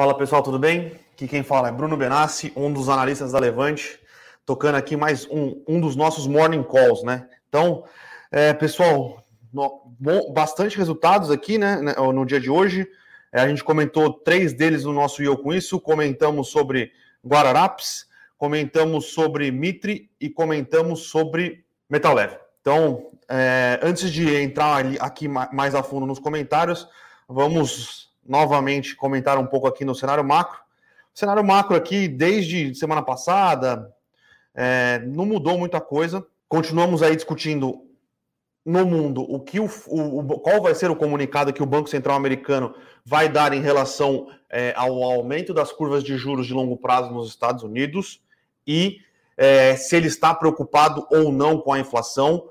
Fala pessoal, tudo bem? Aqui quem fala é Bruno Benassi, um dos analistas da Levante, tocando aqui mais um, um dos nossos morning calls, né? Então, é, pessoal, no, bom, bastante resultados aqui, né, né no dia de hoje. É, a gente comentou três deles no nosso Eu Com Isso, comentamos sobre Guararapes, comentamos sobre Mitre e comentamos sobre Metal Leve. Então, é, antes de entrar aqui mais a fundo nos comentários, vamos novamente comentar um pouco aqui no cenário macro. O cenário macro aqui, desde semana passada, é, não mudou muita coisa. Continuamos aí discutindo no mundo o que o, o, qual vai ser o comunicado que o Banco Central Americano vai dar em relação é, ao aumento das curvas de juros de longo prazo nos Estados Unidos e é, se ele está preocupado ou não com a inflação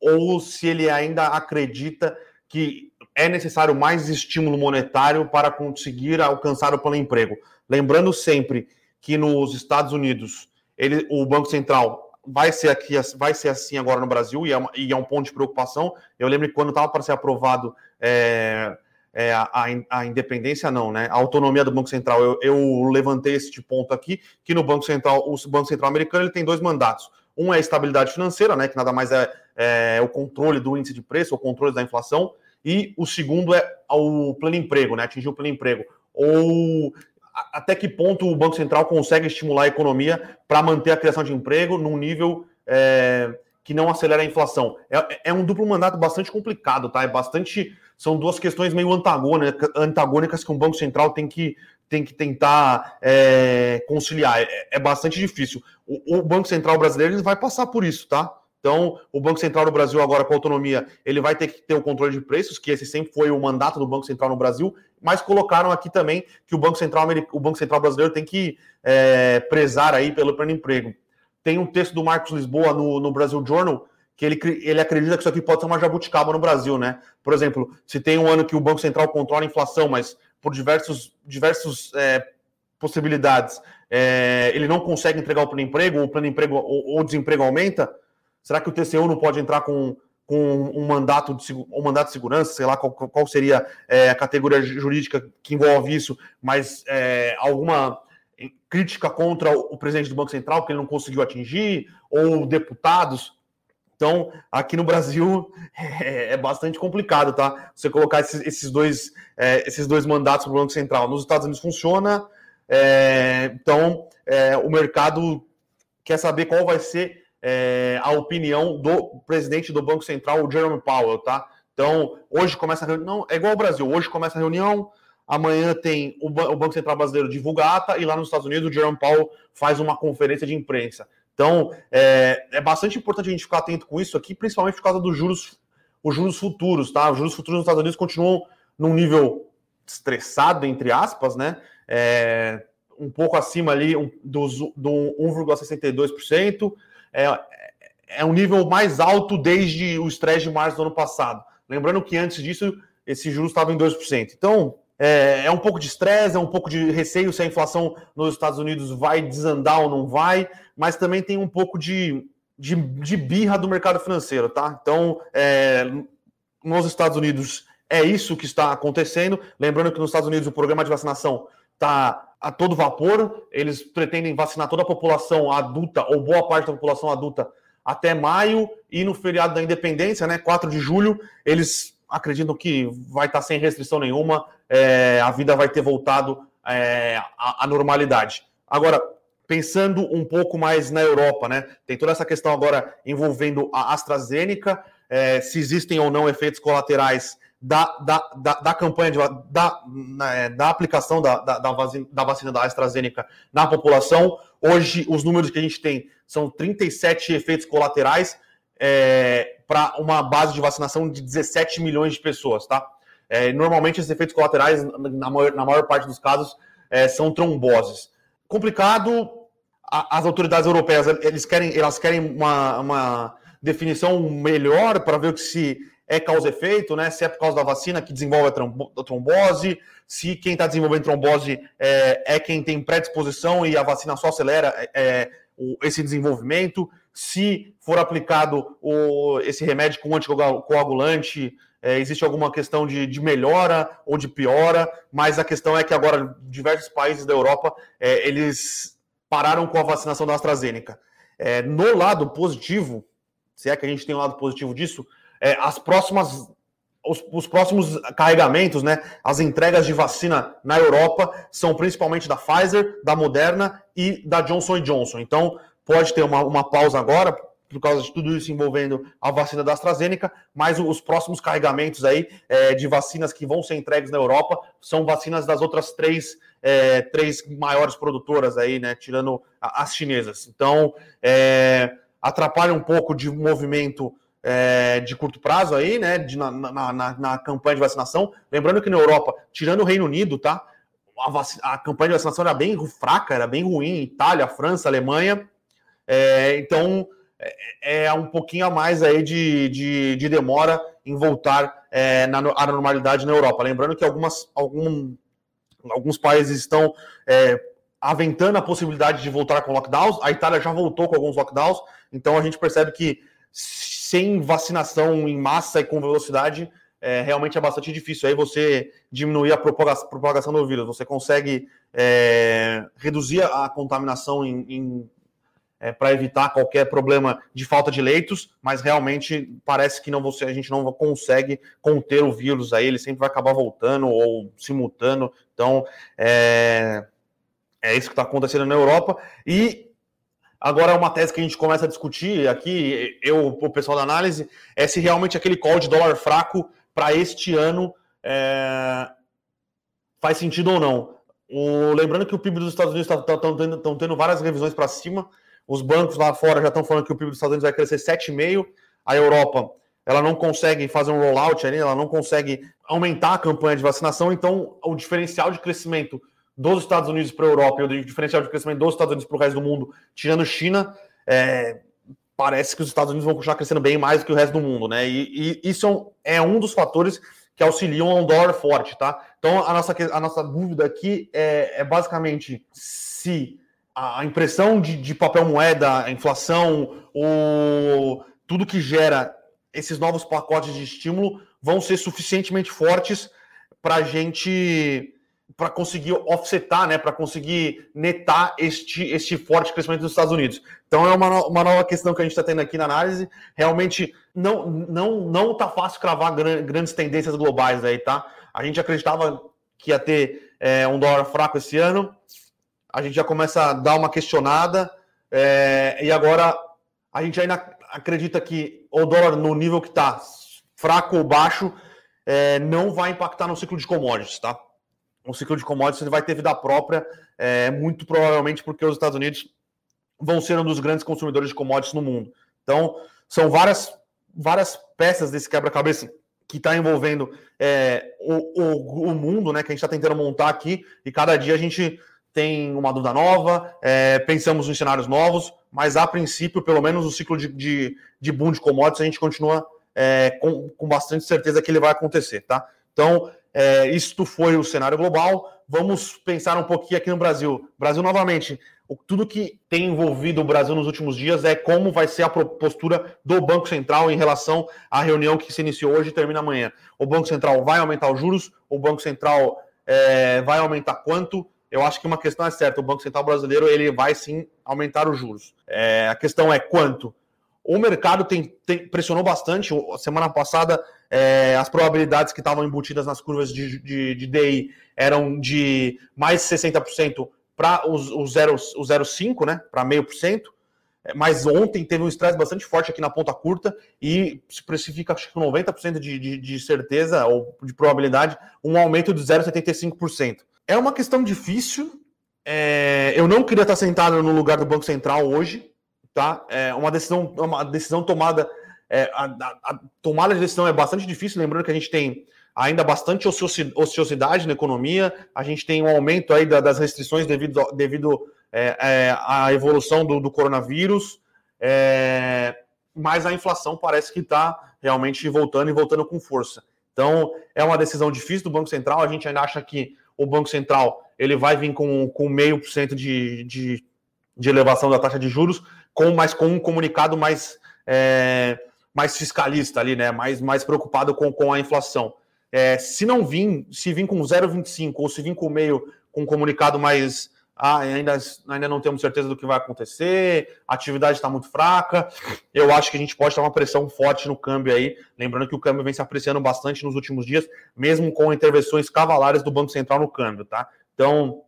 ou se ele ainda acredita que é necessário mais estímulo monetário para conseguir alcançar o plano emprego. Lembrando sempre que nos Estados Unidos ele, o Banco Central vai ser aqui, vai ser assim agora no Brasil e é, uma, e é um ponto de preocupação. Eu lembro que quando estava para ser aprovado é, é, a, a, independência, não, né? A autonomia do Banco Central. Eu, eu levantei esse ponto aqui, que no Banco Central, o Banco Central americano ele tem dois mandatos. Um é a estabilidade financeira, né? Que nada mais é, é o controle do índice de preço, o controle da inflação. E o segundo é o pleno emprego, né? Atingir o pleno emprego. Ou até que ponto o Banco Central consegue estimular a economia para manter a criação de emprego num nível é, que não acelera a inflação. É, é, um duplo mandato bastante complicado, tá? É bastante. São duas questões meio antagônicas, antagônicas que um Banco Central tem que, tem que tentar é, conciliar. É, é, bastante difícil. O, o Banco Central brasileiro vai passar por isso, tá? Então, o Banco Central do Brasil, agora com autonomia, ele vai ter que ter o controle de preços, que esse sempre foi o mandato do Banco Central no Brasil, mas colocaram aqui também que o Banco Central, o Banco Central brasileiro tem que é, prezar aí pelo pleno emprego. Tem um texto do Marcos Lisboa no, no Brasil Journal que ele, ele acredita que isso aqui pode ser uma jabuticaba no Brasil, né? Por exemplo, se tem um ano que o Banco Central controla a inflação, mas por diversos, diversos é, possibilidades é, ele não consegue entregar o pleno emprego, o pleno emprego ou o desemprego aumenta, será que o TCU não pode entrar com com um mandato de, um mandato de segurança, sei lá qual, qual seria é, a categoria jurídica que envolve isso, mas é, alguma crítica contra o presidente do Banco Central, que ele não conseguiu atingir, ou deputados. Então, aqui no Brasil é, é bastante complicado, tá? Você colocar esses, esses dois, é, esses dois mandatos para o Banco Central. Nos Estados Unidos funciona, é, então é, o mercado quer saber qual vai ser é, a opinião do presidente do Banco Central, o Jerome Powell, tá? Então, hoje começa a reunião, é igual ao Brasil, hoje começa a reunião, amanhã tem o, o Banco Central Brasileiro divulga ata, e lá nos Estados Unidos o Jerome Powell faz uma conferência de imprensa. Então, é, é bastante importante a gente ficar atento com isso aqui, principalmente por causa dos juros, os juros futuros, tá? Os juros futuros nos Estados Unidos continuam num nível estressado, entre aspas, né? É, um pouco acima ali um, dos, do 1,62% é, é um nível mais alto desde o estresse de março do ano passado. Lembrando que antes disso, esse juros estava em 2%. Então, é, é um pouco de estresse, é um pouco de receio se a inflação nos Estados Unidos vai desandar ou não vai, mas também tem um pouco de, de, de birra do mercado financeiro, tá? Então, é, nos Estados Unidos é isso que está acontecendo. Lembrando que nos Estados Unidos o programa de vacinação está a todo vapor. Eles pretendem vacinar toda a população adulta, ou boa parte da população adulta, até maio. E no feriado da independência, né, 4 de julho, eles acreditam que vai estar sem restrição nenhuma, é, a vida vai ter voltado é, à, à normalidade. Agora, pensando um pouco mais na Europa, né? Tem toda essa questão agora envolvendo a AstraZeneca, é, se existem ou não efeitos colaterais da, da, da, da campanha, de, da, né, da aplicação da, da, da, vacina, da vacina da AstraZeneca na população. Hoje, os números que a gente tem são 37 efeitos colaterais é, para uma base de vacinação de 17 milhões de pessoas, tá? É, normalmente, esses efeitos colaterais, na maior, na maior parte dos casos, é, são tromboses. Complicado, a, as autoridades europeias eles querem, elas querem uma, uma definição melhor para ver se é causa-efeito, né? Se é por causa da vacina que desenvolve a trombose, se quem está desenvolvendo trombose é, é, quem tem predisposição e a vacina só acelera é, é esse desenvolvimento, se for aplicado o, esse remédio com anticoagulante, é, existe alguma questão de, de, melhora ou de piora, mas a questão é que agora diversos países da Europa é, eles pararam com a vacinação da AstraZeneca. É, no lado positivo, se é que a gente tem um lado positivo disso, é, as próximas os, os, próximos carregamentos, né, as entregas de vacina na Europa são principalmente da Pfizer, da Moderna e da Johnson Johnson. Então, pode ter uma, uma pausa agora, por causa de tudo isso envolvendo a vacina da AstraZeneca, mas os próximos carregamentos aí é, de vacinas que vão ser entregues na Europa são vacinas das outras três, é, três maiores produtoras aí, né, tirando as chinesas. Então, é, atrapalha um pouco de movimento é, de curto prazo aí, né, de, na, na, na, na, campanha de vacinação. Lembrando que na Europa, tirando o Reino Unido, tá, a, a campanha de vacinação era bem fraca, era bem ruim, Itália, França, Alemanha. É, então, é, é, um pouquinho a mais aí de, de, de demora em voltar é, na, à normalidade na Europa. Lembrando que algumas, algum, alguns países estão é, aventando a possibilidade de voltar com lockdowns. A Itália já voltou com alguns lockdowns, então a gente percebe que sem vacinação em massa e com velocidade, é, realmente é bastante difícil. Aí você diminuir a propagação, do vírus, você consegue é, reduzir a contaminação é, para evitar qualquer problema de falta de leitos, mas realmente parece que não você, a gente não consegue conter o vírus aí, ele sempre vai acabar voltando ou se mutando. Então, é, é isso que está acontecendo na Europa. E Agora, uma tese que a gente começa a discutir aqui, eu, o pessoal da análise, é se realmente aquele call de dólar fraco para este ano é, faz sentido ou não. O, lembrando que o PIB dos Estados Unidos estão tá, tá, tendo, tendo várias revisões para cima, os bancos lá fora já estão falando que o PIB dos Estados Unidos vai crescer 7,5%, a Europa ela não consegue fazer um rollout ela não consegue aumentar a campanha de vacinação, então o diferencial de crescimento dos Estados Unidos para a Europa e o diferencial de crescimento dos Estados Unidos para o resto do mundo, tirando China, é, parece que os Estados Unidos vão continuar crescendo bem mais do que o resto do mundo, né? E, e isso é um dos fatores que auxiliam a um dólar forte, tá? Então a nossa, a nossa dúvida aqui é, é basicamente se a impressão de, de papel moeda, a inflação, o, tudo que gera esses novos pacotes de estímulo vão ser suficientemente fortes para a gente para conseguir offsetar, né, para conseguir netar este, este forte crescimento dos Estados Unidos. Então é uma, uma nova questão que a gente está tendo aqui na análise. Realmente não não não está fácil cravar grandes tendências globais aí, tá? A gente acreditava que ia ter é, um dólar fraco esse ano. A gente já começa a dar uma questionada é, e agora a gente ainda acredita que o dólar no nível que está fraco ou baixo é, não vai impactar no ciclo de commodities, tá? O ciclo de commodities vai ter vida própria, é, muito provavelmente porque os Estados Unidos vão ser um dos grandes consumidores de commodities no mundo. Então, são várias, várias peças desse quebra-cabeça que está envolvendo é, o, o, o, mundo, né, que a gente está tentando montar aqui, e cada dia a gente tem uma dúvida nova, é, pensamos em cenários novos, mas a princípio, pelo menos o ciclo de, de, de boom de commodities, a gente continua é, com, com bastante certeza que ele vai acontecer, tá? Então, é, isto foi o cenário global. Vamos pensar um pouquinho aqui no Brasil. Brasil, novamente, tudo que tem envolvido o Brasil nos últimos dias é como vai ser a postura do Banco Central em relação à reunião que se iniciou hoje e termina amanhã. O Banco Central vai aumentar os juros? O Banco Central é, vai aumentar quanto? Eu acho que uma questão é certa: o Banco Central brasileiro ele vai sim aumentar os juros. É, a questão é quanto. O mercado tem, tem, pressionou bastante. Semana passada, é, as probabilidades que estavam embutidas nas curvas de, de, de DI eram de mais 60% para os, os 0,5%, né? Para meio por cento. É, mas ontem teve um estresse bastante forte aqui na ponta curta e se precifica, acho que com 90% de, de, de certeza ou de probabilidade, um aumento de 0,75%. É uma questão difícil. É, eu não queria estar sentado no lugar do Banco Central hoje, tá? É uma decisão, uma decisão tomada, é, a, a, a, tomada de decisão é bastante difícil, lembrando que a gente tem ainda bastante ociosidade na economia, a gente tem um aumento aí das restrições devido, devido é, é, à evolução do, do coronavírus, é, mas a inflação parece que está realmente voltando e voltando com força. Então, é uma decisão difícil do Banco Central, a gente ainda acha que o Banco Central ele vai vir com, com meio por cento de, de de elevação da taxa de juros, com, mas com um comunicado mais, é, mais fiscalista ali, né? Mais, mais preocupado com, com a inflação. É, se não vir, se vir com 0,25 ou se vir com meio com um comunicado mais ah, ainda, ainda não temos certeza do que vai acontecer, a atividade está muito fraca. Eu acho que a gente pode ter uma pressão forte no câmbio aí. Lembrando que o câmbio vem se apreciando bastante nos últimos dias, mesmo com intervenções cavalares do Banco Central no câmbio, tá? Então,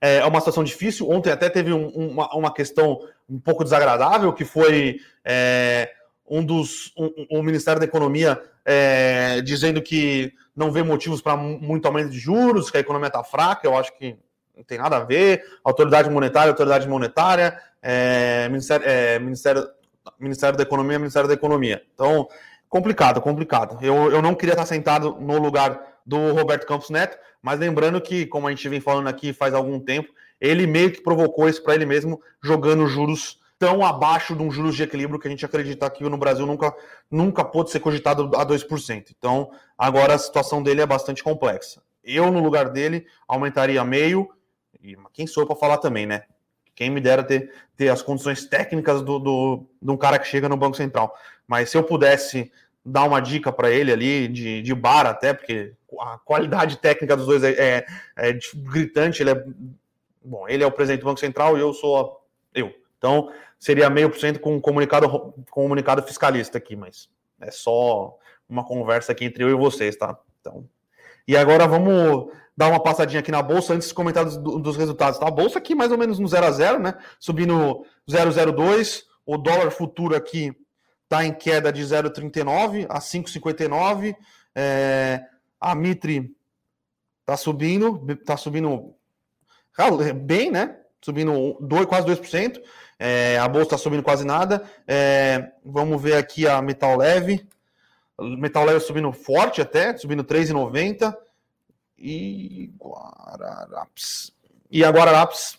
é, é uma situação difícil. Ontem até teve um, uma, uma questão um pouco desagradável, que foi é, um dos. Um, o Ministério da Economia é, dizendo que não vê motivos para muito aumento de juros, que a economia está fraca. Eu acho que não tem nada a ver. Autoridade monetária, autoridade monetária, é, Ministério, é, Ministério, Ministério da Economia, Ministério da Economia. Então, complicado, complicado. Eu, eu não queria estar sentado no lugar do Roberto Campos Neto, mas lembrando que, como a gente vem falando aqui faz algum tempo, ele meio que provocou isso para ele mesmo, jogando juros tão abaixo de um juros de equilíbrio que a gente acredita que no Brasil nunca, nunca pôde ser cogitado a 2%. Então, agora a situação dele é bastante complexa. Eu, no lugar dele, aumentaria meio, e quem sou para falar também, né? Quem me dera ter, ter as condições técnicas do, do, de um cara que chega no Banco Central. Mas se eu pudesse dar uma dica para ele ali, de, de bar até, porque a qualidade técnica dos dois é, é, é, gritante. Ele é. Bom, ele é o presidente do Banco Central e eu sou eu. Então, seria meio por cento com um comunicado, comunicado fiscalista aqui, mas é só uma conversa aqui entre eu e vocês, tá? Então. E agora vamos dar uma passadinha aqui na bolsa antes de comentar dos, dos resultados. Tá? A bolsa aqui mais ou menos no 0 a 0, né? Subindo 0,02. O dólar futuro aqui está em queda de 0,39 a 5,59. É, a Mitre está subindo, está subindo bem, né? Subindo dois, quase 2%. É, a bolsa está subindo quase nada. É, vamos ver aqui a Metal Leve. Metal Leve subindo forte até, subindo 3,90 e Guararapes. E a Guararapes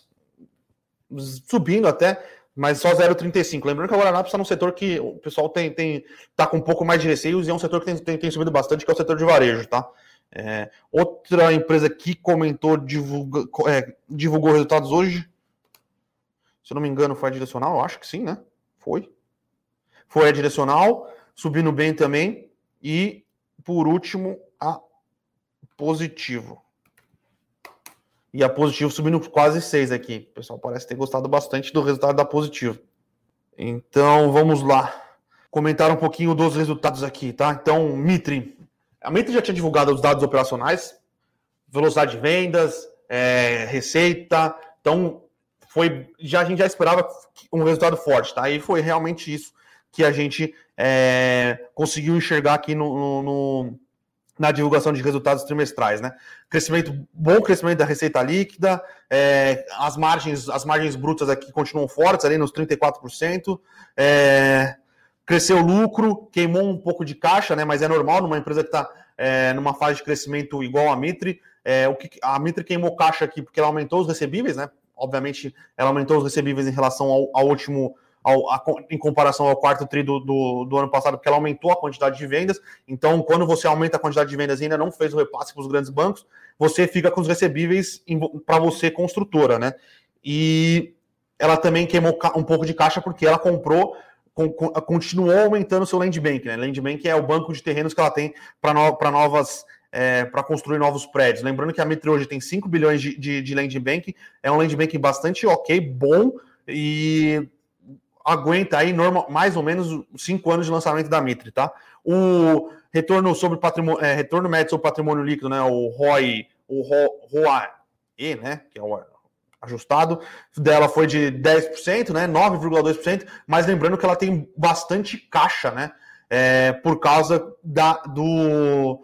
subindo até, mas só 0,35. Lembrando que a Guararapes está num setor que o pessoal tem, tem tá com um pouco mais de receios e é um setor que tem, tem, tem subido bastante, que é o setor de varejo, tá? É, outra empresa que comentou, divulga, é, divulgou resultados hoje, se eu não me engano, foi a direcional, eu acho que sim, né? Foi. Foi a direcional, subindo bem também. E, por último, a positivo. E a positivo subindo quase 6 aqui. O pessoal parece ter gostado bastante do resultado da positivo. Então vamos lá. Comentar um pouquinho dos resultados aqui, tá? Então, Mitre. A Mitre já tinha divulgado os dados operacionais, velocidade de vendas, é, receita. Então, foi. Já, a gente já esperava um resultado forte, tá? E foi realmente isso que a gente é, conseguiu enxergar aqui no, no na divulgação de resultados trimestrais, né? Crescimento, bom crescimento da receita líquida, é, as margens, as margens brutas aqui continuam fortes, ali nos 34%. É, cresceu o lucro, queimou um pouco de caixa, né? Mas é normal numa empresa que está é, numa fase de crescimento igual a Mitre. É, o que, a Mitre queimou caixa aqui porque ela aumentou os recebíveis, né? Obviamente, ela aumentou os recebíveis em relação ao, ao último ao, a, em comparação ao quarto tri do, do, do, ano passado, porque ela aumentou a quantidade de vendas. Então, quando você aumenta a quantidade de vendas e ainda não fez o repasse para os grandes bancos, você fica com os recebíveis para você, construtora, né? E ela também queimou um pouco de caixa porque ela comprou, com, com, continuou aumentando o seu land bank, né? Land bank é o banco de terrenos que ela tem para no, novas. É, para construir novos prédios. Lembrando que a Mitre hoje tem 5 bilhões de, de, de land bank, é um land bank bastante ok, bom, e aguenta aí normal, mais ou menos cinco anos de lançamento da Mitre, tá? O retorno sobre patrimônio, é, retorno médio sobre patrimônio líquido, né? O ROI, o ROAE, né? Que é o ajustado dela foi de 10%, né? 9,2%, mas lembrando que ela tem bastante caixa, né? É, por causa da, do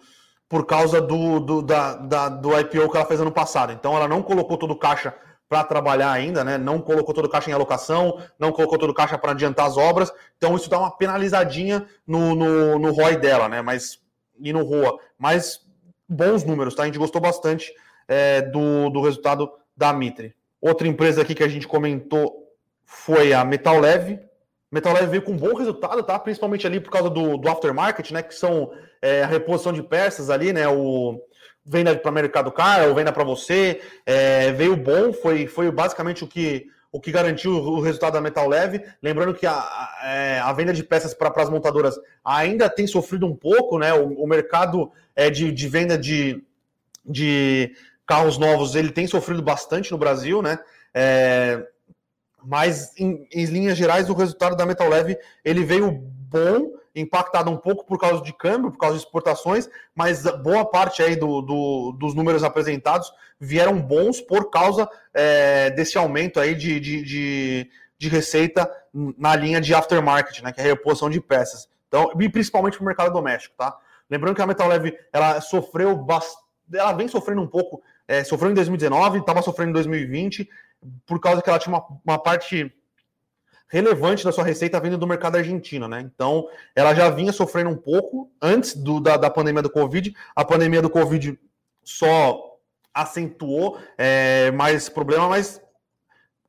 por causa do, do, da, da, do IPO que ela fez ano passado. Então ela não colocou todo o caixa para trabalhar ainda, né? Não colocou todo o caixa em alocação, não colocou todo o caixa para adiantar as obras. Então isso dá uma penalizadinha no, no, no ROI dela, né? Mas e no ROA. Mas bons números, tá? A gente gostou bastante é, do, do resultado da Mitre. Outra empresa aqui que a gente comentou foi a Metal Leve. Metal Leve veio com um bom resultado, tá? Principalmente ali por causa do, do aftermarket, né? Que são é, a reposição de peças ali, né? O, venda para mercado caro ou venda para você. É, veio bom, foi, foi basicamente o que, o que garantiu o resultado da Metal Leve. Lembrando que a, a, é, a venda de peças para as montadoras ainda tem sofrido um pouco, né? O, o mercado é, de, de venda de, de carros novos ele tem sofrido bastante no Brasil, né? É, mas em, em, linhas gerais o resultado da Metal Leve ele veio bom, impactado um pouco por causa de câmbio, por causa de exportações, mas boa parte aí do, do dos números apresentados vieram bons por causa é, desse aumento aí de, de, de, de, receita na linha de aftermarket, né, que é a reposição de peças. Então, e principalmente para o mercado doméstico, tá? Lembrando que a Metal Leve ela sofreu bastante, ela vem sofrendo um pouco, é, sofreu em 2019, estava sofrendo em 2020, por causa que ela tinha uma, uma parte relevante da sua receita vindo do mercado argentino, né? Então, ela já vinha sofrendo um pouco antes do, da, da pandemia do Covid. A pandemia do Covid só acentuou é, mais problema, mas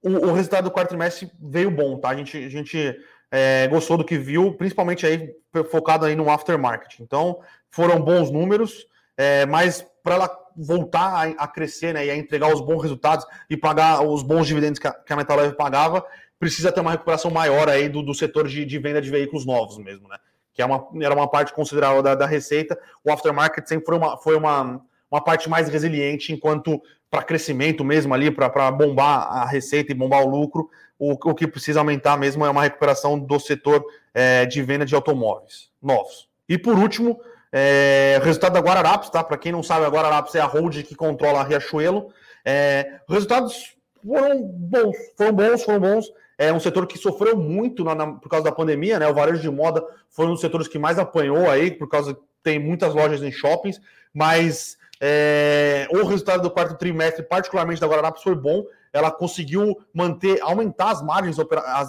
o, o, resultado do quarto trimestre veio bom, tá? A gente, a gente é, gostou do que viu, principalmente aí focado aí no aftermarket. Então, foram bons números, é, mas para ela voltar a, crescer né, e a entregar os bons resultados e pagar os bons dividendos que a, que a Metal Leve pagava, precisa ter uma recuperação maior aí do, do setor de, de, venda de veículos novos mesmo, né? Que é uma, era uma parte considerável da, da receita. O aftermarket sempre foi uma, foi uma, uma parte mais resiliente, enquanto para crescimento mesmo ali, para bombar a receita e bombar o lucro, o, o que precisa aumentar mesmo é uma recuperação do setor é, de venda de automóveis novos. E por último, é, resultado da Guararapes, tá? Para quem não sabe, a Guararapes é a hold que controla a Riachuelo. É, resultados foram bons, foram bons, foram bons. É um setor que sofreu muito na, na, por causa da pandemia, né? O varejo de moda foi um dos setores que mais apanhou aí, por causa tem muitas lojas em shoppings, mas é, o resultado do quarto trimestre, particularmente da Guararapes, foi bom. Ela conseguiu manter, aumentar as margens, a,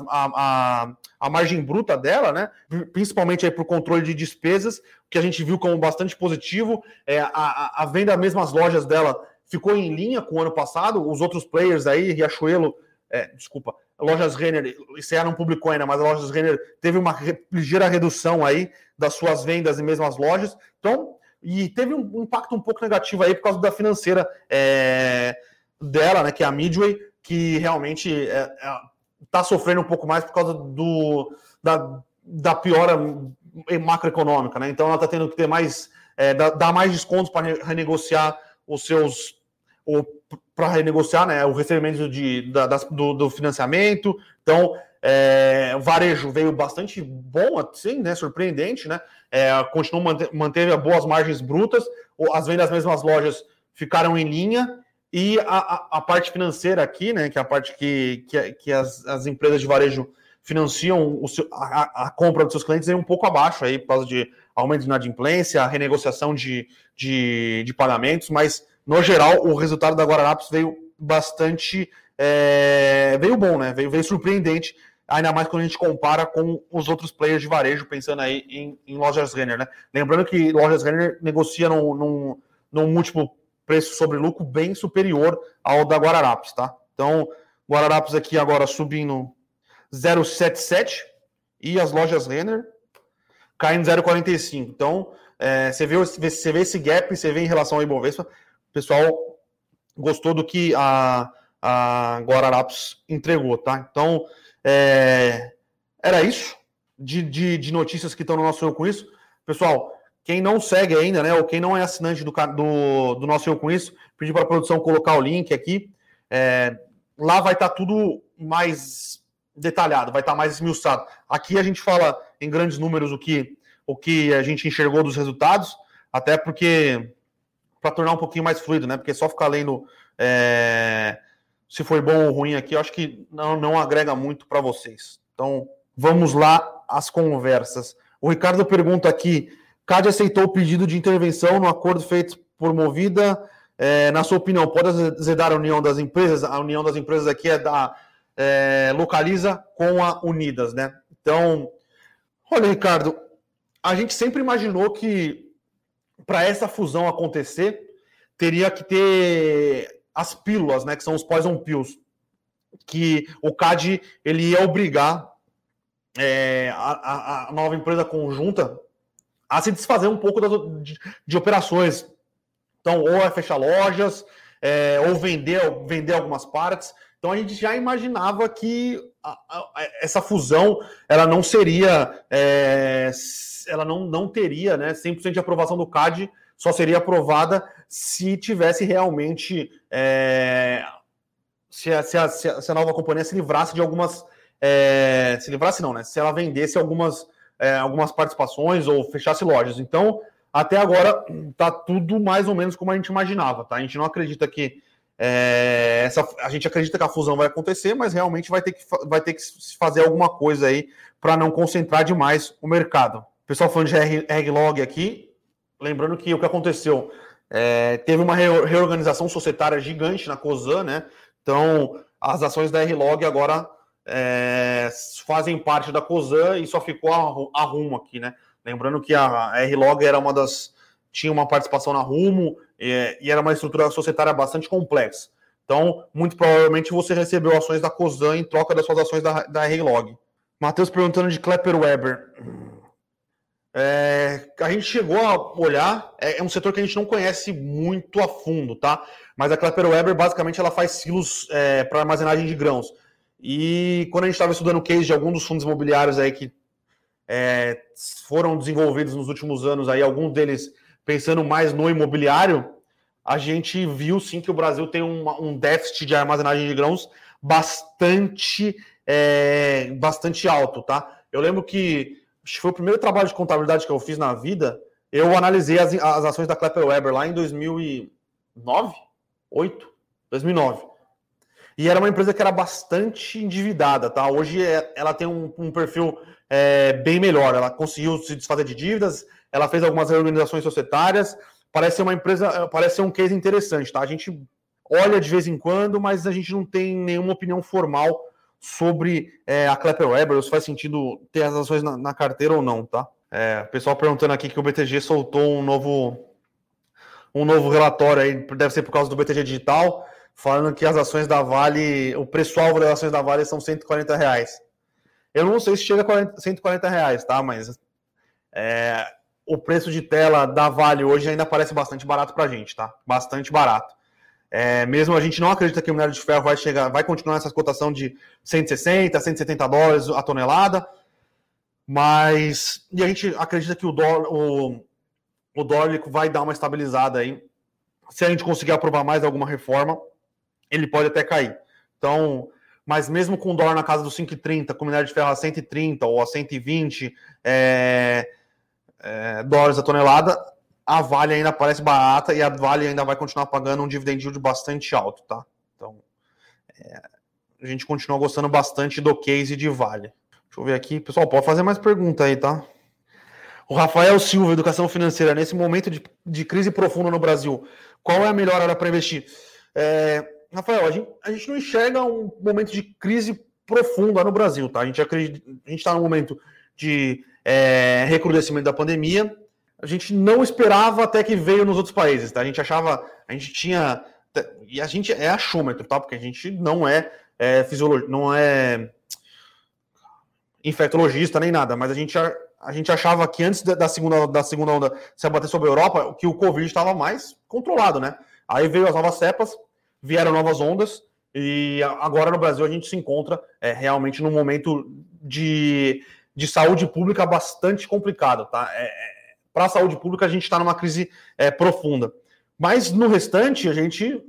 a, a margem bruta dela, né? Principalmente aí por controle de despesas, que a gente viu como bastante positivo. É, a, a venda mesmo as lojas dela ficou em linha com o ano passado. Os outros players aí, Riachuelo, é, desculpa, lojas Renner, isso era um público ainda, mas a lojas Renner teve uma ligeira redução aí das suas vendas em mesmas lojas. Então, e teve um impacto um pouco negativo aí por causa da financeira é, dela, né, que é a Midway, que realmente está é, é, sofrendo um pouco mais por causa do, da, da piora macroeconômica, né? Então ela está tendo que ter mais, é, dar mais descontos para renegociar os seus, para renegociar, né, o recebimento de, da, das, do, do, financiamento. Então é, o varejo veio bastante bom, assim, né? Surpreendente, né? É, continuou manteve boas margens brutas, as vendas das mesmas lojas ficaram em linha e a, a, a, parte financeira aqui, né? Que é a parte que, que, que as, as empresas de varejo financiam seu, a, a, compra dos seus clientes é um pouco abaixo aí por causa de aumento de inadimplência, renegociação de, de, de pagamentos, mas no geral o resultado da Guararapes veio bastante é, veio bom, né? Veio, veio surpreendente ainda mais quando a gente compara com os outros players de varejo, pensando aí em, em lojas Renner, né? Lembrando que lojas Renner negocia num, num, num múltiplo preço sobre lucro bem superior ao da Guararapes, tá? Então, Guararapes aqui agora subindo 0,77 e as lojas Renner caindo 0,45. Então, é, você, vê, você vê esse gap, você vê em relação ao Ibovespa, o pessoal gostou do que a, a Guararapes entregou, tá? Então, é, era isso de, de, de, notícias que estão no nosso Com Isso. Pessoal, quem não segue ainda, né, ou quem não é assinante do, do, do nosso Eu Com Isso, pedir para a produção colocar o link aqui. É, lá vai estar tá tudo mais detalhado, vai estar tá mais esmiuçado. Aqui a gente fala em grandes números o que, o que a gente enxergou dos resultados, até porque para tornar um pouquinho mais fluido, né? Porque só ficar lendo é, se foi bom ou ruim aqui, eu acho que não, não agrega muito para vocês. Então, vamos lá às conversas. O Ricardo pergunta aqui: CAD aceitou o pedido de intervenção no acordo feito por Movida. É, na sua opinião, pode azedar a união das empresas? A união das empresas aqui é da é, localiza com a Unidas, né? Então, olha, Ricardo, a gente sempre imaginou que para essa fusão acontecer teria que ter as pílulas, né, que são os poison pills, que o CAD ele ia obrigar é, a, a, nova empresa conjunta a se desfazer um pouco das, de, de, operações. Então, ou é fechar lojas, é, ou vender, vender algumas partes. Então, a gente já imaginava que a, a, essa fusão ela não seria, é, ela não, não teria né, 100% de aprovação do CAD, só seria aprovada se tivesse realmente. É, se, a, se, a, se, a, nova companhia se livrasse de algumas. É, se livrasse, não, né? Se ela vendesse algumas, é, algumas participações ou fechasse lojas. Então, até agora, tá tudo mais ou menos como a gente imaginava, tá? A gente não acredita que é, essa, a gente acredita que a fusão vai acontecer, mas realmente vai ter que, vai ter que fazer alguma coisa aí para não concentrar demais o mercado. Pessoal falando de R-Log aqui, lembrando que o que aconteceu é, teve uma reorganização societária gigante na COSAN, né? Então, as ações da R-Log agora é, fazem parte da COSAN e só ficou a, a Rumo aqui, né? Lembrando que a R-Log era uma das. tinha uma participação na Rumo, e, e era uma estrutura societária bastante complexa. Então, muito provavelmente você recebeu ações da COSAN em troca das suas ações da, da Reylog. Matheus perguntando de Klepper Weber. É, a gente chegou a olhar, é, é, um setor que a gente não conhece muito a fundo, tá? Mas a Klepper Weber, basicamente, ela faz silos é, para armazenagem de grãos. E quando a gente estava estudando o case de alguns dos fundos imobiliários aí que é, foram desenvolvidos nos últimos anos, aí alguns deles pensando mais no imobiliário, a gente viu sim que o Brasil tem um, um déficit de armazenagem de grãos bastante, é, bastante alto, tá? Eu lembro que foi o primeiro trabalho de contabilidade que eu fiz na vida. Eu analisei as, as ações da Klepper Weber lá em 2009, 8, 2009. E era uma empresa que era bastante endividada, tá? Hoje é, ela tem um, um perfil é, bem melhor. Ela conseguiu se desfazer de dívidas, ela fez algumas reorganizações societárias. Parece uma empresa, eh, parece ser um case interessante, tá? A gente olha de vez em quando, mas a gente não tem nenhuma opinião formal sobre é, a Klepper Weber, se faz sentido ter as ações na, na carteira ou não, tá? É, pessoal perguntando aqui que o BTG soltou um novo um novo relatório aí, deve ser por causa do BTG Digital, falando que as ações da Vale, o preço-alvo das ações da Vale são 140 reais. Eu não sei se chega a 40, 140 reais, tá? Mas é, o preço de tela da Vale hoje ainda parece bastante barato para a gente, tá? Bastante barato. É, mesmo a gente não acredita que o minério de ferro vai chegar, vai continuar essa cotação de 160, 170 dólares a tonelada, mas e a gente acredita que o dólar, o, o dólar vai dar uma estabilizada aí. Se a gente conseguir aprovar mais alguma reforma, ele pode até cair. Então, mas mesmo com dólar na casa dos 5,30, com minério de ferro a 130 ou a 120, é, é, dólares a tonelada, a Vale ainda parece barata e a Vale ainda vai continuar pagando um dividend yield bastante alto, tá? Então, é, a gente continua gostando bastante do case de Vale. Deixa eu ver aqui. Pessoal, pode fazer mais pergunta aí, tá? O Rafael Silva, Educação Financeira, nesse momento de, de crise profunda no Brasil, qual é a melhor hora para investir? É, Rafael, a gente, a gente não enxerga um momento de crise profunda no Brasil, tá? A gente acredita, a gente está num momento de é, recrudescimento da pandemia. A gente não esperava até que veio nos outros países, tá? A gente achava, a gente tinha e a gente é achômetro, tá? Porque a gente não é, é fisiologista, não é infectologista nem nada, mas a gente a gente achava que antes da segunda da segunda onda se abater sobre a Europa, que o Covid estava mais controlado, né? Aí veio as novas cepas, vieram novas ondas e agora no Brasil a gente se encontra é, realmente num momento de de saúde pública bastante complicado, tá? É, é Para a saúde pública, a gente está numa crise é, profunda. Mas no restante, a gente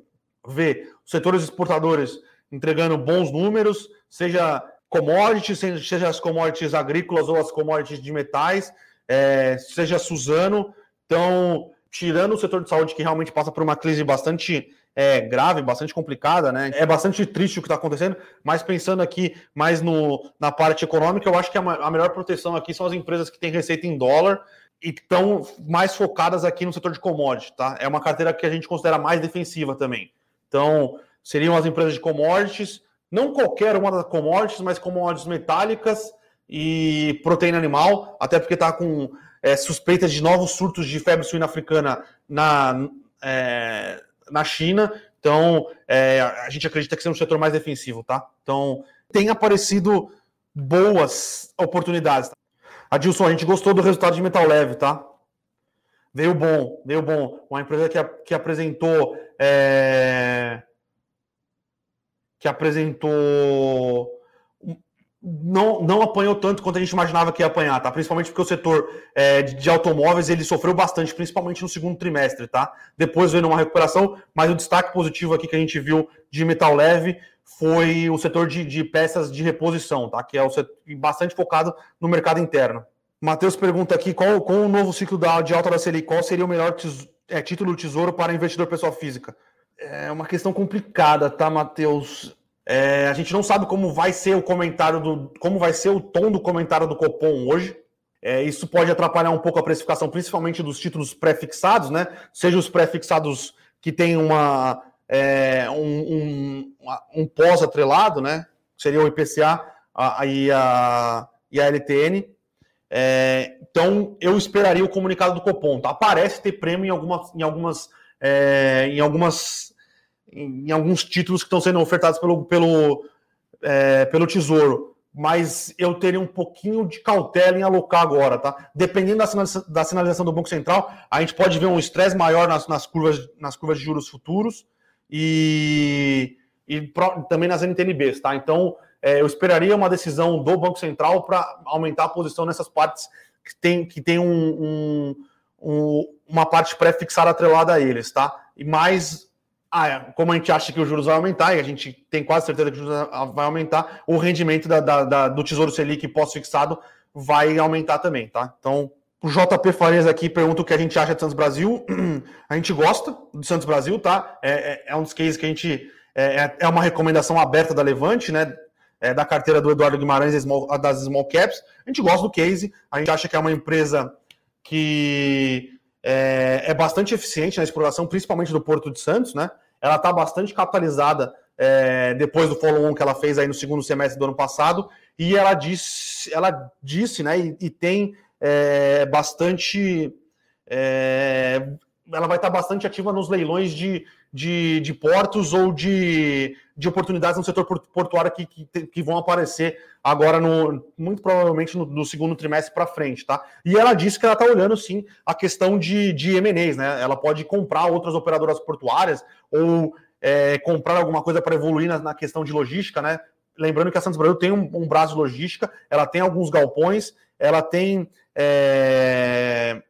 vê os setores exportadores entregando bons números, seja commodities, seja as commodities agrícolas ou as commodities de metais, é, seja Suzano. Então, tirando o setor de saúde que realmente passa por uma crise bastante é, grave, bastante complicada, né? É bastante triste o que está acontecendo, mas pensando aqui mais no, na parte econômica, eu acho que a, a melhor proteção aqui são as empresas que têm receita em dólar e estão mais focadas aqui no setor de commodity, tá? É uma carteira que a gente considera mais defensiva também. Então, seriam as empresas de commodities, não qualquer uma das commodities, mas commodities metálicas e proteína animal, até porque está com é, suspeitas de novos surtos de febre suína africana na, é, na China. Então, é, a gente acredita que seja um setor mais defensivo, tá? Então, tem aparecido boas oportunidades. Adilson, a gente gostou do resultado de Metal Leve, tá? Veio bom, veio bom. Uma empresa que, que apresentou é... que apresentou não, não apanhou tanto quanto a gente imaginava que ia apanhar, tá? Principalmente porque o setor é, de automóveis ele sofreu bastante, principalmente no segundo trimestre, tá? Depois veio uma recuperação, mas o destaque positivo aqui que a gente viu de metal leve foi o setor de, de peças de reposição, tá? Que é o setor, bastante focado no mercado interno. Matheus pergunta aqui qual, com o novo ciclo da, de alta da Selic, qual seria o melhor tes, é, título do tesouro para investidor pessoa física? É uma questão complicada, tá, Matheus? É, a gente não sabe como vai ser o comentário do. como vai ser o tom do comentário do Copom hoje. É, isso pode atrapalhar um pouco a precificação, principalmente dos títulos pré-fixados, né? Seja os pré-fixados que têm uma, é, um, um, um pós-atrelado, né? Seria o IPCA a, a, e, a, e a LTN. É, então, eu esperaria o comunicado do Copom. Tá? Ter prêmio em em algumas, é, em algumas em, alguns títulos que estão sendo ofertados pelo, pelo, é, pelo Tesouro. Mas eu teria um pouquinho de cautela em alocar agora, tá? Dependendo da sinalização, da sinalização do Banco Central, a gente pode ver um estresse maior nas, nas, curvas, nas curvas de juros futuros e, e também nas NTNBs, tá? Então, é, eu esperaria uma decisão do Banco Central para aumentar a posição nessas partes que tem, que tem um, um, um uma parte pré-fixada atrelada a eles, tá? E mais ah, é. como a gente acha que os juros vai aumentar, e a gente tem quase certeza que os juros vai aumentar, o rendimento da, da, da, do Tesouro Selic pós-fixado vai aumentar também, tá? Então, o JP Farias aqui pergunta o que a gente acha de Santos Brasil. A gente gosta do Santos Brasil, tá? É, é, é um dos cases que a gente. É, é, é uma recomendação aberta da Levante, né? É, da carteira do Eduardo Guimarães das Small Caps. A gente gosta do case, a gente acha que é uma empresa que é, é bastante eficiente na exploração, principalmente do Porto de Santos, né? Ela está bastante capitalizada é, depois do follow-on que ela fez aí no segundo semestre do ano passado, e ela disse, ela disse né, e, e tem é, bastante. É, ela vai estar bastante ativa nos leilões de, de, de portos ou de, de oportunidades no setor portuário que, que, que vão aparecer agora, no, muito provavelmente no, no segundo trimestre para frente, tá? E ela disse que ela está olhando sim a questão de, de M&As, né? Ela pode comprar outras operadoras portuárias ou é, comprar alguma coisa para evoluir na, na, questão de logística, né? Lembrando que a Santos Brasil tem um, um braço de logística, ela tem alguns galpões, ela tem é,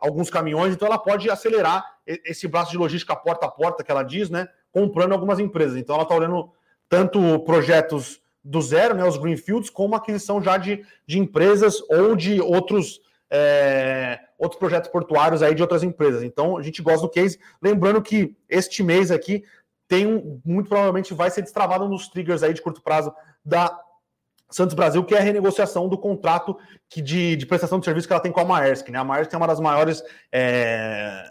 alguns caminhões, então ela pode acelerar esse braço de logística porta a porta que ela diz, né? Comprando algumas empresas. Então ela está olhando tanto projetos do zero, né? Os greenfields, como aquisição já de, de empresas ou de outros é, outros projetos portuários aí de outras empresas. Então a gente gosta do case. Lembrando que este mês aqui tem um, muito provavelmente vai ser destravado nos triggers aí de curto prazo da Santos Brasil, que é a renegociação do contrato que de, de prestação de serviço que ela tem com a Maersk. Né? A Maersk é uma das maiores é,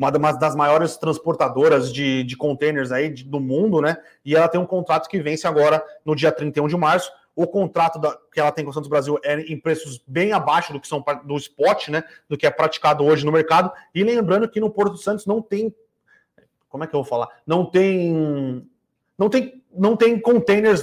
uma das maiores transportadoras de, de containers aí de, do mundo, né? E ela tem um contrato que vence agora no dia 31 de março. O contrato da, que ela tem com o Santos Brasil é em preços bem abaixo do que são do spot, né? Do que é praticado hoje no mercado. E lembrando que no Porto Santos não tem. Como é que eu vou falar? Não tem. Não tem, não tem containers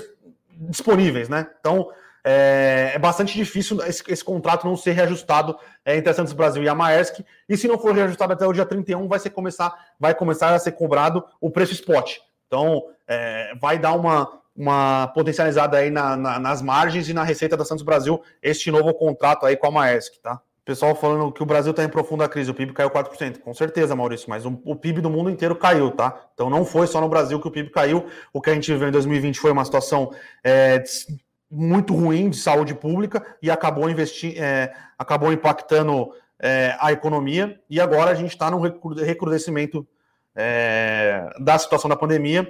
disponíveis, né? Então é, é bastante difícil esse, esse, contrato não ser reajustado é, entre a Santos Brasil e a Maersk. E se não for reajustado até o dia 31, vai, ser começar, vai começar a ser cobrado o preço spot. Então, é, vai dar uma, uma potencializada aí na, na, nas margens e na receita da Santos Brasil este novo contrato aí com a Maersk, tá? Pessoal falando que o Brasil está em profunda crise, o PIB caiu 4%. Com certeza, Maurício, mas o, o, PIB do mundo inteiro caiu, tá? Então não foi só no Brasil que o PIB caiu. O que a gente viu em 2020 foi uma situação é, muito ruim de saúde pública e acabou investir, é, acabou impactando é, a economia. E agora a gente está num recrudescimento é, da situação da pandemia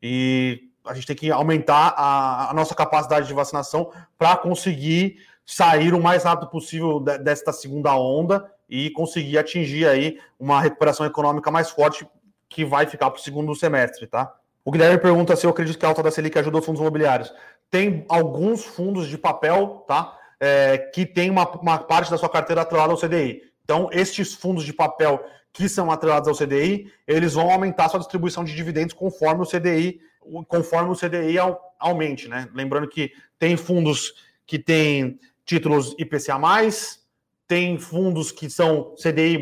e a gente tem que aumentar a, a nossa capacidade de vacinação para conseguir sair o mais rápido possível desta segunda onda e conseguir atingir aí uma recuperação econômica mais forte que vai ficar para o segundo semestre, tá? O Guilherme pergunta se eu acredito que a alta da Selic ajudou os fundos imobiliários. Tem alguns fundos de papel, tá? É, que tem uma, uma, parte da sua carteira atrelada ao CDI. Então, estes fundos de papel que são atrelados ao CDI, eles vão aumentar sua distribuição de dividendos conforme o CDI, conforme o CDI aumente, né? Lembrando que tem fundos que têm títulos IPCA+, tem fundos que são CDI+,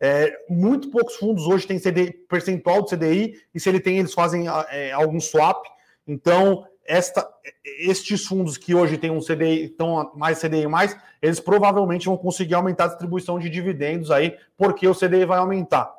é, muito poucos fundos hoje têm CDI, percentual de CDI, e se ele tem, eles fazem é, algum swap. Então, esta, estes fundos que hoje têm um CDI, estão mais CDI eles provavelmente vão conseguir aumentar a distribuição de dividendos aí, porque o CDI vai aumentar.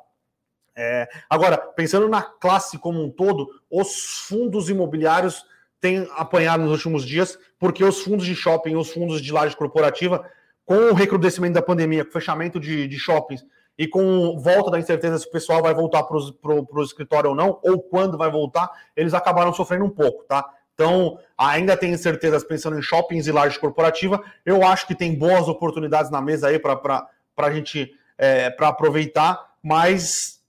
É, agora, pensando na classe como um todo, os fundos imobiliários têm apanhado nos últimos dias, porque os fundos de shopping, os fundos de laje corporativa, com o recrudescimento da pandemia, com o fechamento de, de shoppings e com volta da incerteza se o pessoal vai voltar para o escritório ou não, ou quando vai voltar, eles acabaram sofrendo um pouco, tá? Então, ainda tem incertezas pensando em shoppings e laje corporativa. Eu acho que tem boas oportunidades na mesa aí para a gente é, para aproveitar, mas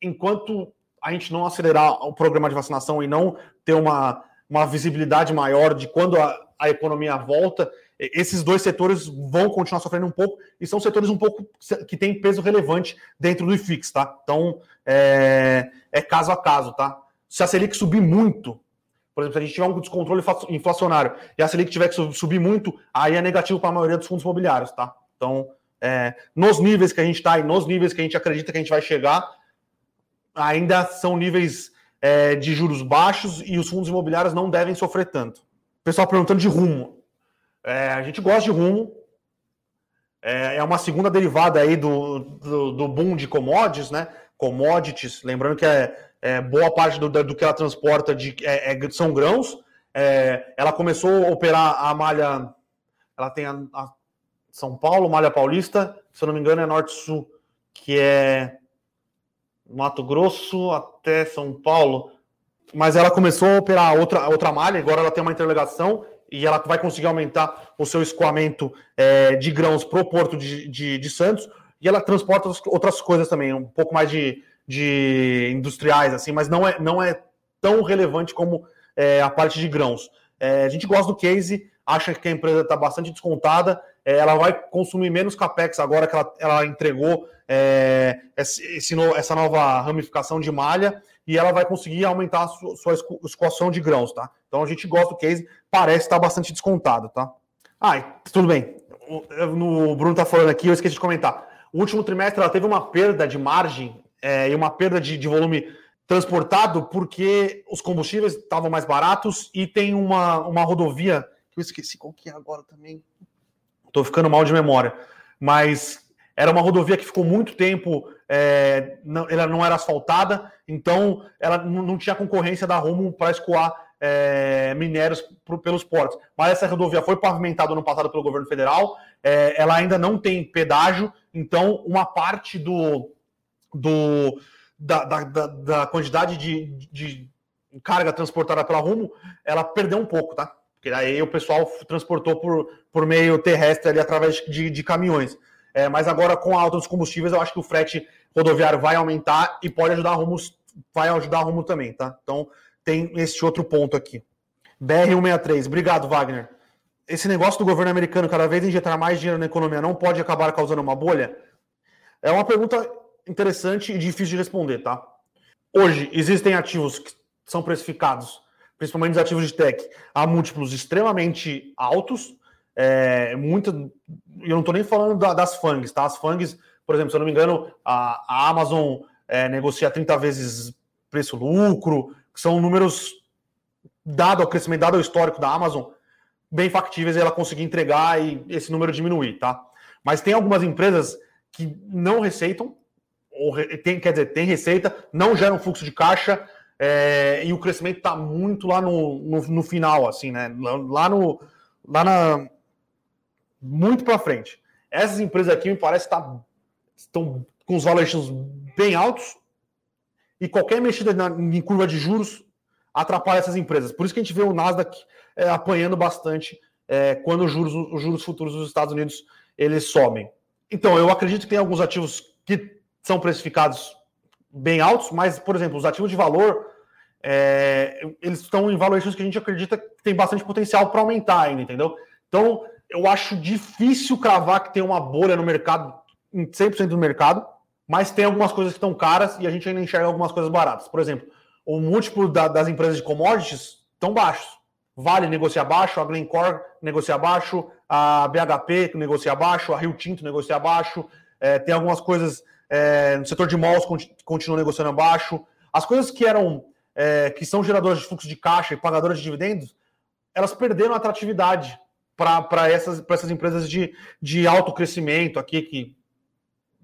enquanto a gente não acelerar o programa de vacinação e não ter uma, uma visibilidade maior de quando a, a economia volta, esses dois setores vão continuar sofrendo um pouco e são setores um pouco que têm peso relevante dentro do IFIX, tá? Então, é, é caso a caso, tá? Se a Selic subir muito, por exemplo, se a gente tiver um descontrole inflacionário e a Selic tiver que subir muito, aí é negativo para a maioria dos fundos imobiliários, tá? Então, é, nos níveis que a gente está e nos níveis que a gente acredita que a gente vai chegar, ainda são níveis é, de juros baixos e os fundos imobiliários não devem sofrer tanto. Pessoal perguntando de rumo. É, a gente gosta de rumo. É, é, uma segunda derivada aí do, do, do boom de commodities, né? Commodities, lembrando que é é, boa parte do, do, que ela transporta de, é, é, são grãos. Ela começou a operar a malha. Ela tem a, a, São Paulo, malha paulista, se eu não me engano, é norte-sul, que é Mato Grosso até São Paulo. Mas ela começou a operar outra, outra malha, agora ela tem uma interligação e ela vai conseguir aumentar o seu escoamento é, de grãos para o porto de, de, de Santos e ela transporta outras coisas também, um pouco mais de de industriais, assim, mas não é, não é tão relevante como é, a parte de grãos. É, a gente gosta do case, acha que a empresa está bastante descontada, é, ela vai consumir menos capex agora que ela, ela entregou é, esse, essa nova ramificação de malha e ela vai conseguir aumentar a sua, sua escoação de grãos, tá? Então a gente gosta do case, parece estar tá bastante descontado, tá? Ah, tudo bem. O, o Bruno tá falando aqui, eu esqueci de comentar. O último trimestre ela teve uma perda de margem é, e uma perda de, de, volume transportado porque os combustíveis estavam mais baratos e tem uma, uma rodovia eu esqueci qual que é agora também. Estou ficando mal de memória, mas era uma rodovia que ficou muito tempo, é, não, ela não era asfaltada, então ela não tinha concorrência da Rumo para escoar é, minérios pro, pelos portos. Mas essa rodovia foi pavimentada no passado pelo governo federal, é, ela ainda não tem pedágio, então uma parte do, do, da, da, da, da quantidade de, de carga transportada pela Rumo, ela perdeu um pouco, tá? Porque aí o pessoal transportou por, por meio terrestre ali através de, de caminhões. É, mas agora, com a alta dos combustíveis, eu acho que o frete rodoviário vai aumentar e pode ajudar Rumo, vai ajudar Rumo também, tá? Então, tem esse outro ponto aqui. BR-163, obrigado, Wagner. Esse negócio do governo americano cada vez injetar mais dinheiro na economia não pode acabar causando uma bolha? É uma pergunta interessante e difícil de responder, tá? Hoje, existem ativos que são precificados, principalmente os ativos de tech, a múltiplos extremamente altos. É, muita, eu não estou nem falando da, das FANGs, tá? As FANGs, por exemplo, se eu não me engano, a, a Amazon é, negocia 30 vezes preço-lucro, que são números, dado ao crescimento, dado ao histórico da Amazon, bem factíveis e ela conseguir entregar e esse número diminuir, tá? Mas tem algumas empresas que não receitam, ou tem, quer dizer, tem receita, não gera um fluxo de caixa é, e o crescimento está muito lá no, no, no, final, assim, né? Lá no. Lá na. Muito para frente. Essas empresas aqui me parece tá, estão com os valuations bem altos e qualquer mexida na, em curva de juros atrapalha essas empresas. Por isso que a gente vê o Nasdaq é, apanhando bastante é, quando os juros, os juros futuros dos Estados Unidos eles sobem. Então, eu acredito que tem alguns ativos que são precificados bem altos, mas, por exemplo, os ativos de valor, é, eles estão em valuations que a gente acredita que tem bastante potencial para aumentar ainda, entendeu? Então, eu acho difícil cravar que tem uma bolha no mercado, em 100% do mercado, mas tem algumas coisas que estão caras e a gente ainda enxerga algumas coisas baratas. Por exemplo, o múltiplo da, das empresas de commodities estão baixos. Vale negocia baixo, a Glencore negocia baixo, a BHP negocia baixo, a Rio Tinto negocia baixo. É, tem algumas coisas é, no setor de malls continua negociando abaixo. As coisas que eram é, que são geradoras de fluxo de caixa e pagadoras de dividendos, elas perderam atratividade para essas, essas empresas de, de alto crescimento aqui, que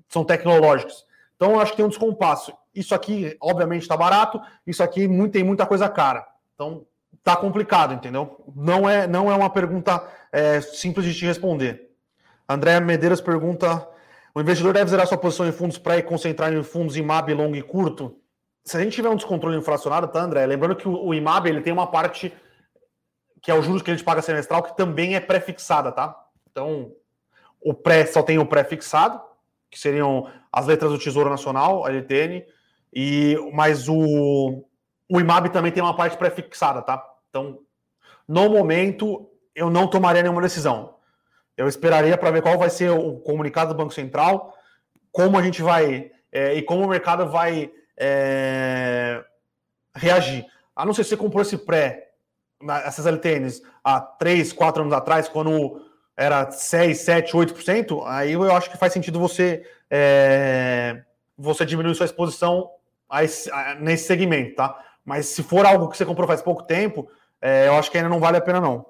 são tecnológicas. Então, acho que tem um descompasso. Isso aqui, obviamente, está barato, isso aqui tem muita coisa cara. Então, tá complicado, entendeu? Não é, não é uma pergunta é, simples de te responder. André Medeiros pergunta: o investidor deve zerar sua posição em fundos para ir concentrar em fundos IMAB longo e curto? Se a gente tiver um descontrole inflacionário, tá, André? Lembrando que o, o IMAB ele tem uma parte que é o juros que a gente paga semestral, que também é pré-fixada, tá? Então, o pré só tem o pré-fixado, que seriam as letras do Tesouro Nacional, a LTN, e mas o, o IMAB também tem uma parte pré-fixada, tá? Então, no momento, eu não tomaria nenhuma decisão. Eu esperaria para ver qual vai ser o comunicado do Banco Central, como a gente vai é, e como o mercado vai é, reagir. A não ser se você comprou esse pré essas LTNs há 3, 4 anos atrás, quando era 6, 7, 8%, aí eu acho que faz sentido você é, você diminuir sua exposição a esse, a, nesse segmento, tá? Mas se for algo que você comprou faz pouco tempo, é, eu acho que ainda não vale a pena, não.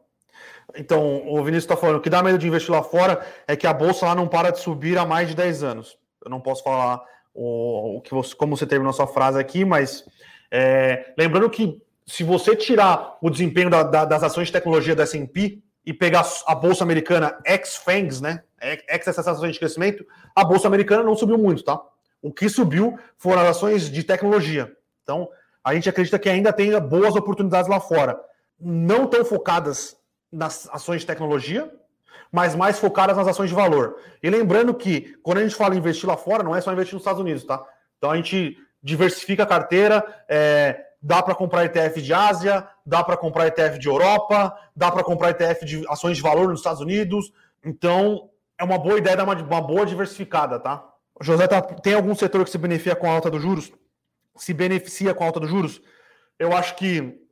Então, o Vinícius está falando, o que dá medo de investir lá fora é que a bolsa lá não para de subir há mais de 10 anos. Eu não posso falar o, o que você, como você terminou sua frase aqui, mas é, lembrando que se você tirar o desempenho da, da, das ações de tecnologia da S&P e pegar a bolsa americana ex-FANGs, né, ex essas ações de crescimento, a bolsa americana não subiu muito, tá? O que subiu foram as ações de tecnologia. Então, a gente acredita que ainda tem boas oportunidades lá fora. Não tão focadas nas ações de tecnologia, mas mais focadas nas ações de valor. E lembrando que, quando a gente fala investir lá fora, não é só investir nos Estados Unidos, tá? Então a gente diversifica a carteira, é, dá para comprar ETF de Ásia, dá para comprar ETF de Europa, dá para comprar ETF de ações de valor nos Estados Unidos. Então, é uma boa ideia dar uma, uma boa diversificada, tá? José, tá, tem algum setor que se beneficia com a alta dos juros? Se beneficia com a alta dos juros? Eu acho que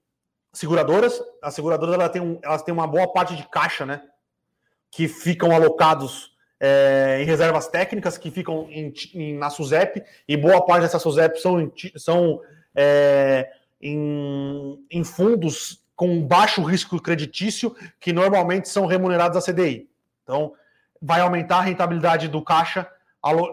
seguradoras, as seguradoras elas têm, um, elas têm uma boa parte de caixa, né? Que ficam alocados é, em reservas técnicas, que ficam em, em, na SUSEP, e boa parte dessas SUSEP são, são é, em, em fundos com baixo risco creditício, que normalmente são remunerados a CDI. Então, vai aumentar a rentabilidade do caixa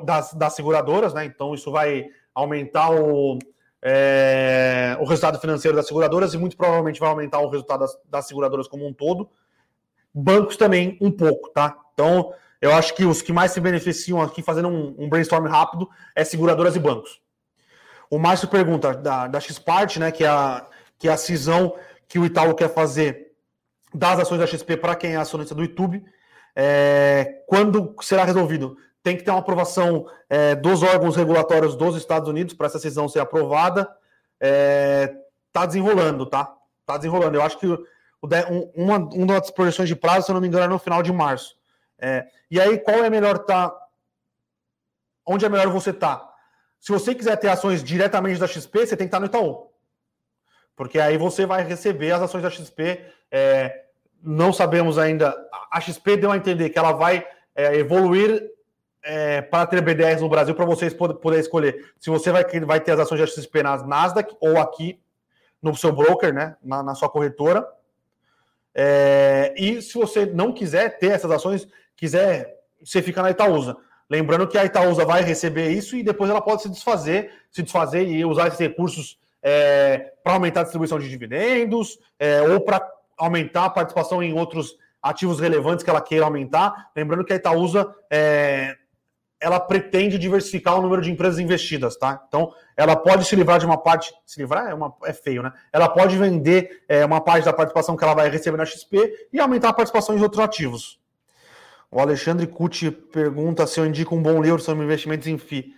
das, das seguradoras, né? Então, isso vai aumentar o, é, o resultado financeiro das seguradoras e muito provavelmente vai aumentar o resultado das, das, seguradoras como um todo. Bancos também um pouco, tá? Então, eu acho que os que mais se beneficiam aqui, fazendo um, um brainstorm rápido, é seguradoras e bancos. O Márcio pergunta da, da Xpart, né, que é, a, que é a cisão que o Itaú quer fazer das ações da XP para quem é acionista do YouTube. É, quando será resolvido? Tem que ter uma aprovação é, dos órgãos regulatórios dos Estados Unidos para essa cisão ser aprovada. É, tá desenrolando, tá? Tá desenrolando. Eu acho que o, uma, uma das projeções de prazo, se eu não me engano, é no final de março. É, e aí, qual é melhor tá? Onde é melhor você tá? Se você quiser ter ações diretamente da XP, você tem que estar no Itaú. Porque aí você vai receber as ações da XP. É, não sabemos ainda. A XP deu a entender que ela vai é, evoluir é, para ter B10 no Brasil para vocês poderem escolher se você vai, vai ter as ações da XP nas Nasdaq ou aqui no seu broker, né, na, na sua corretora. É, e se você não quiser ter essas ações, quiser, você fica na Itaúsa. Lembrando que a Itaúsa vai receber isso e depois ela pode se desfazer, se desfazer e usar esses recursos é, para aumentar a distribuição de dividendos é, ou para aumentar a participação em outros ativos relevantes que ela queira aumentar. Lembrando que a Itaúsa é, ela pretende diversificar o número de empresas investidas, tá? Então, ela pode se livrar de uma parte, se livrar é, uma, é feio, né? Ela pode vender é, uma parte da participação que ela vai receber na XP e aumentar a participação em outros ativos. O Alexandre Cucci pergunta se eu indico um bom livro sobre investimentos em FI.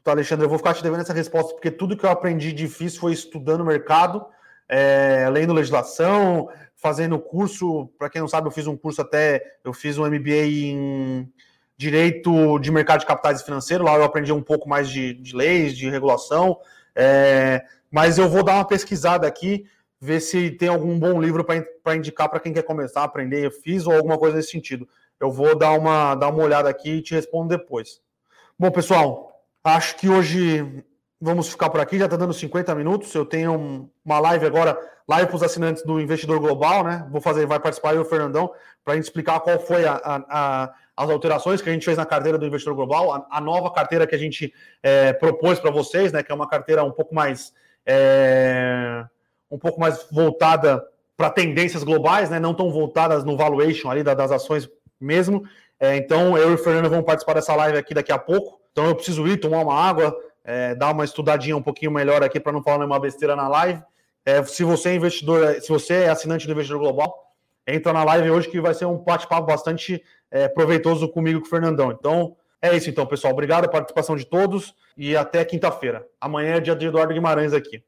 Então, Alexandre, eu vou ficar te devendo essa resposta, porque tudo que eu aprendi difícil foi estudando o mercado, é, lendo legislação, fazendo curso. Para quem não sabe, eu fiz um curso até, eu fiz um MBA em Direito de Mercado de Capitais Financeiro. Lá eu aprendi um pouco mais de, de leis, de regulação. É, mas eu vou dar uma pesquisada aqui, ver se tem algum bom livro para indicar para quem quer começar a aprender eu fiz ou alguma coisa nesse sentido. Eu vou dar uma, dar uma olhada aqui e te respondo depois. Bom, pessoal, acho que hoje vamos ficar por aqui, já está dando 50 minutos. Eu tenho uma live agora, live para os assinantes do Investidor Global, né? Vou fazer, vai participar e o Fernandão, para a gente explicar qual foi a, a, a, as alterações que a gente fez na carteira do Investidor Global, a, nova carteira que a gente é, propôs para vocês, né? Que é uma carteira um pouco mais. É, um pouco mais voltada para tendências globais, né? Não tão voltadas no valuation ali das ações mesmo. É, então, eu e o Fernando vamos participar dessa live aqui daqui a pouco. Então, eu preciso ir tomar uma água, é, dar uma estudadinha um pouquinho melhor aqui para não falar nenhuma besteira na live. É, se você é investidor, se você é assinante do Investidor Global, entra na live hoje que vai ser um bate-papo bastante é, proveitoso comigo com o Fernandão. Então, é isso então, pessoal. Obrigado pela participação de todos e até quinta-feira. Amanhã é dia de Eduardo Guimarães aqui.